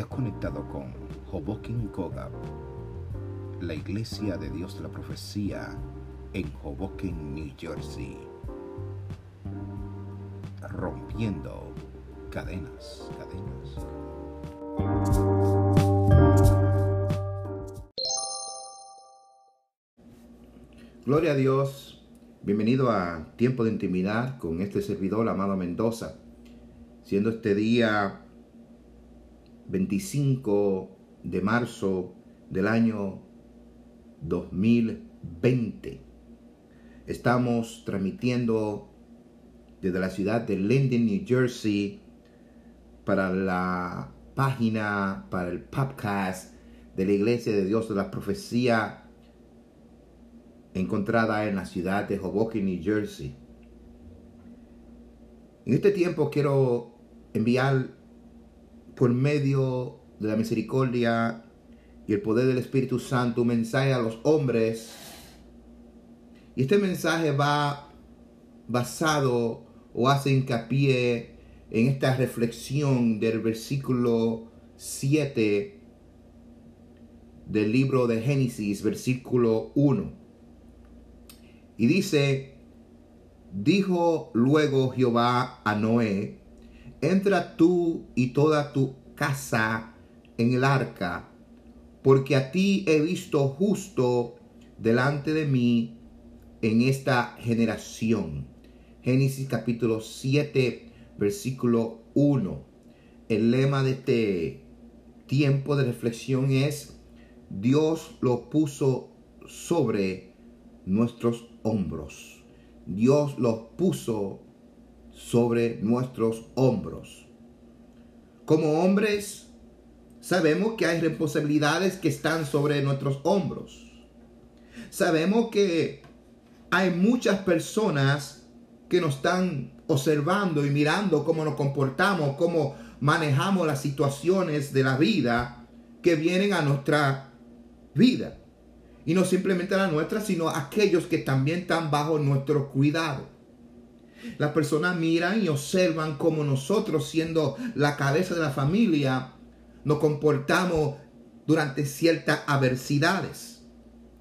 Has conectado con Hoboken Kogab, la iglesia de Dios de la profecía en Hoboken, New Jersey. Rompiendo cadenas, cadenas. Gloria a Dios. Bienvenido a Tiempo de Intimidad con este servidor, Amado Mendoza. Siendo este día 25 de marzo del año 2020. Estamos transmitiendo desde la ciudad de Linden, New Jersey, para la página, para el podcast de la Iglesia de Dios de la Profecía, encontrada en la ciudad de Hoboken, New Jersey. En este tiempo quiero enviar por medio de la misericordia y el poder del Espíritu Santo un mensaje a los hombres. Y este mensaje va basado o hace hincapié en esta reflexión del versículo 7 del libro de Génesis, versículo 1. Y dice, dijo luego Jehová a Noé, entra tú y toda tu casa en el arca, porque a ti he visto justo delante de mí en esta generación. Génesis capítulo 7, versículo 1. El lema de este tiempo de reflexión es, Dios lo puso sobre nuestros hombros. Dios lo puso sobre nuestros hombros. Como hombres, sabemos que hay responsabilidades que están sobre nuestros hombros. Sabemos que hay muchas personas que nos están observando y mirando cómo nos comportamos, cómo manejamos las situaciones de la vida que vienen a nuestra vida. Y no simplemente a la nuestra, sino a aquellos que también están bajo nuestro cuidado. Las personas miran y observan cómo nosotros, siendo la cabeza de la familia, nos comportamos durante ciertas adversidades.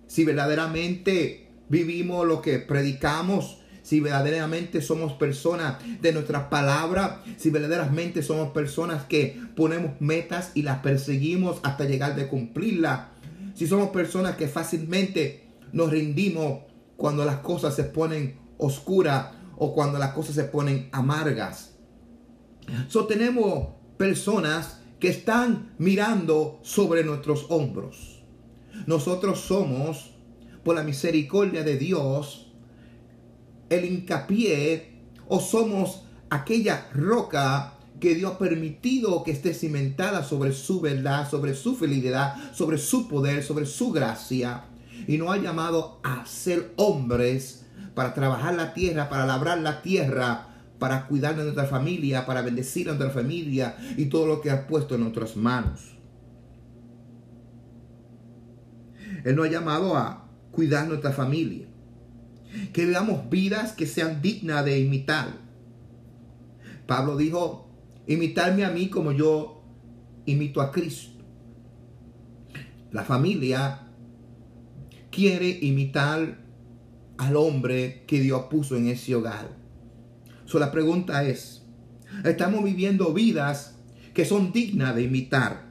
Si verdaderamente vivimos lo que predicamos, si verdaderamente somos personas de nuestra palabra, si verdaderamente somos personas que ponemos metas y las perseguimos hasta llegar de cumplirla, si somos personas que fácilmente nos rendimos cuando las cosas se ponen oscuras o cuando las cosas se ponen amargas. So tenemos personas que están mirando sobre nuestros hombros. Nosotros somos, por la misericordia de Dios, el hincapié o somos aquella roca que Dios ha permitido que esté cimentada sobre su verdad, sobre su fidelidad, sobre su poder, sobre su gracia. Y nos ha llamado a ser hombres para trabajar la tierra, para labrar la tierra, para cuidar de nuestra familia, para bendecir a nuestra familia y todo lo que ha puesto en nuestras manos. Él nos ha llamado a cuidar nuestra familia. Que veamos vidas que sean dignas de imitar. Pablo dijo, imitarme a mí como yo imito a Cristo. La familia quiere imitar al hombre que Dios puso en ese hogar. So, la pregunta es, ¿estamos viviendo vidas que son dignas de imitar?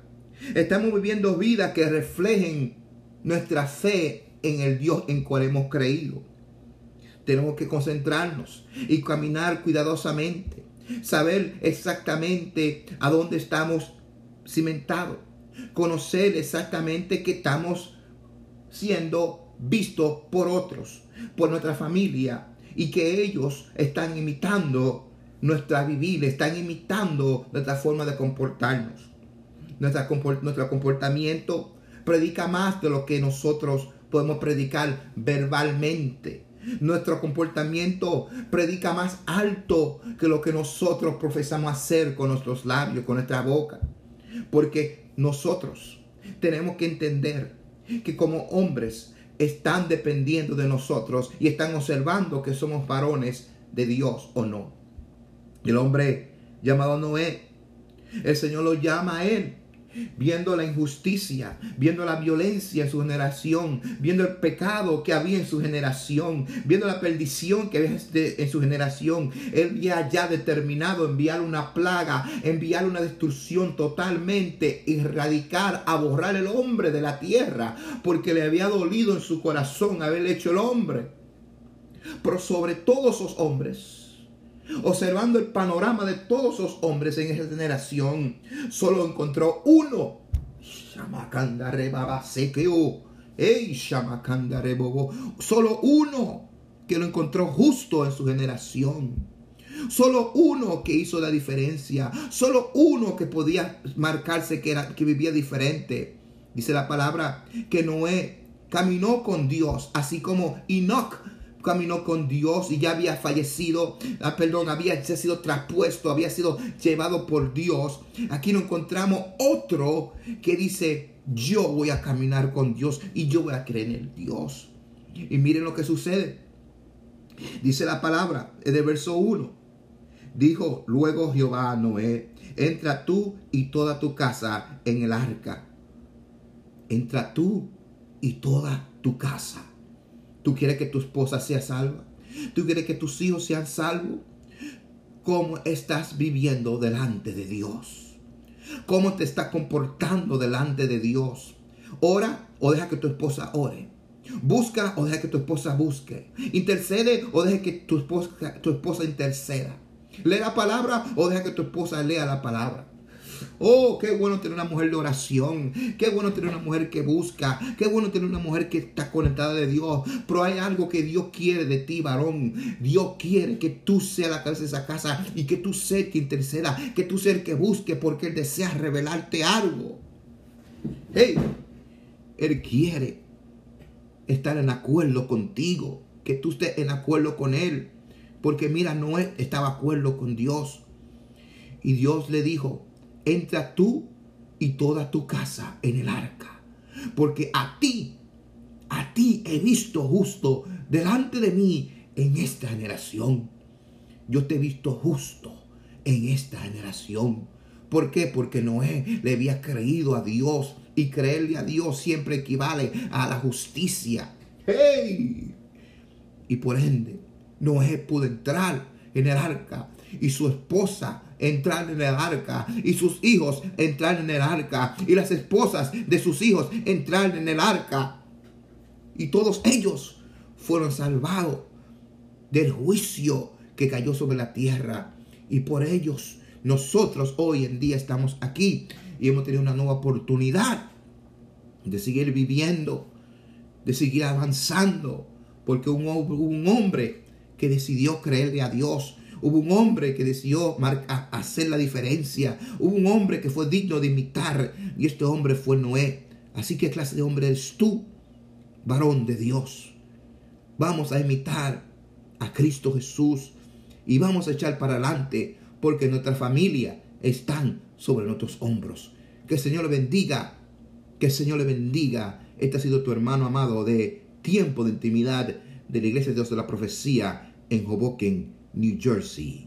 ¿Estamos viviendo vidas que reflejen nuestra fe en el Dios en cual hemos creído? Tenemos que concentrarnos y caminar cuidadosamente, saber exactamente a dónde estamos cimentados, conocer exactamente que estamos siendo vistos por otros por nuestra familia y que ellos están imitando nuestra vivir, están imitando nuestra forma de comportarnos. nuestro comportamiento predica más de lo que nosotros podemos predicar verbalmente. Nuestro comportamiento predica más alto que lo que nosotros profesamos hacer con nuestros labios, con nuestra boca. Porque nosotros tenemos que entender que como hombres están dependiendo de nosotros y están observando que somos varones de Dios o no. El hombre llamado Noé, el Señor lo llama a él viendo la injusticia, viendo la violencia en su generación, viendo el pecado que había en su generación, viendo la perdición que había este, en su generación. Él había ya determinado enviar una plaga, enviar una destrucción totalmente, erradicar, a borrar el hombre de la tierra, porque le había dolido en su corazón haber hecho el hombre. Pero sobre todos esos hombres, observando el panorama de todos los hombres en esa generación, solo encontró uno. Solo uno que lo encontró justo en su generación. Solo uno que hizo la diferencia. Solo uno que podía marcarse que, era, que vivía diferente. Dice la palabra que Noé caminó con Dios, así como Enoch caminó con Dios y ya había fallecido, ah, perdón, había sido traspuesto, había sido llevado por Dios. Aquí no encontramos otro que dice, yo voy a caminar con Dios y yo voy a creer en Dios. Y miren lo que sucede. Dice la palabra de verso 1. Dijo luego Jehová a Noé, entra tú y toda tu casa en el arca. Entra tú y toda tu casa. ¿Tú quieres que tu esposa sea salva? ¿Tú quieres que tus hijos sean salvos? ¿Cómo estás viviendo delante de Dios? ¿Cómo te estás comportando delante de Dios? ¿Ora o deja que tu esposa ore? ¿Busca o deja que tu esposa busque? ¿Intercede o deja que tu esposa, tu esposa interceda? ¿Lee la palabra o deja que tu esposa lea la palabra? Oh, qué bueno tener una mujer de oración. Qué bueno tener una mujer que busca. Qué bueno tener una mujer que está conectada de Dios. Pero hay algo que Dios quiere de ti, varón. Dios quiere que tú seas la cabeza de esa casa y que tú seas que interceda. Que tú seas el que busque porque Él desea revelarte algo. Hey, Él quiere estar en acuerdo contigo. Que tú estés en acuerdo con Él. Porque mira, Noé estaba de acuerdo con Dios. Y Dios le dijo, entra tú y toda tu casa en el arca. Porque a ti, a ti he visto justo delante de mí en esta generación. Yo te he visto justo en esta generación. ¿Por qué? Porque Noé le había creído a Dios y creerle a Dios siempre equivale a la justicia. ¡Hey! Y por ende, Noé pudo entrar en el arca y su esposa entrar en el arca y sus hijos entrar en el arca y las esposas de sus hijos entrar en el arca. Y todos ellos fueron salvados del juicio que cayó sobre la tierra. Y por ellos nosotros hoy en día estamos aquí y hemos tenido una nueva oportunidad de seguir viviendo, de seguir avanzando, porque un, un hombre que decidió creerle a Dios Hubo un hombre que decidió hacer la diferencia. Hubo un hombre que fue digno de imitar. Y este hombre fue Noé. Así que clase de hombre eres tú, varón de Dios. Vamos a imitar a Cristo Jesús. Y vamos a echar para adelante. Porque nuestra familia están sobre nuestros hombros. Que el Señor le bendiga. Que el Señor le bendiga. Este ha sido tu hermano amado de tiempo de intimidad de la Iglesia de Dios de la Profecía en Hoboken, New Jersey.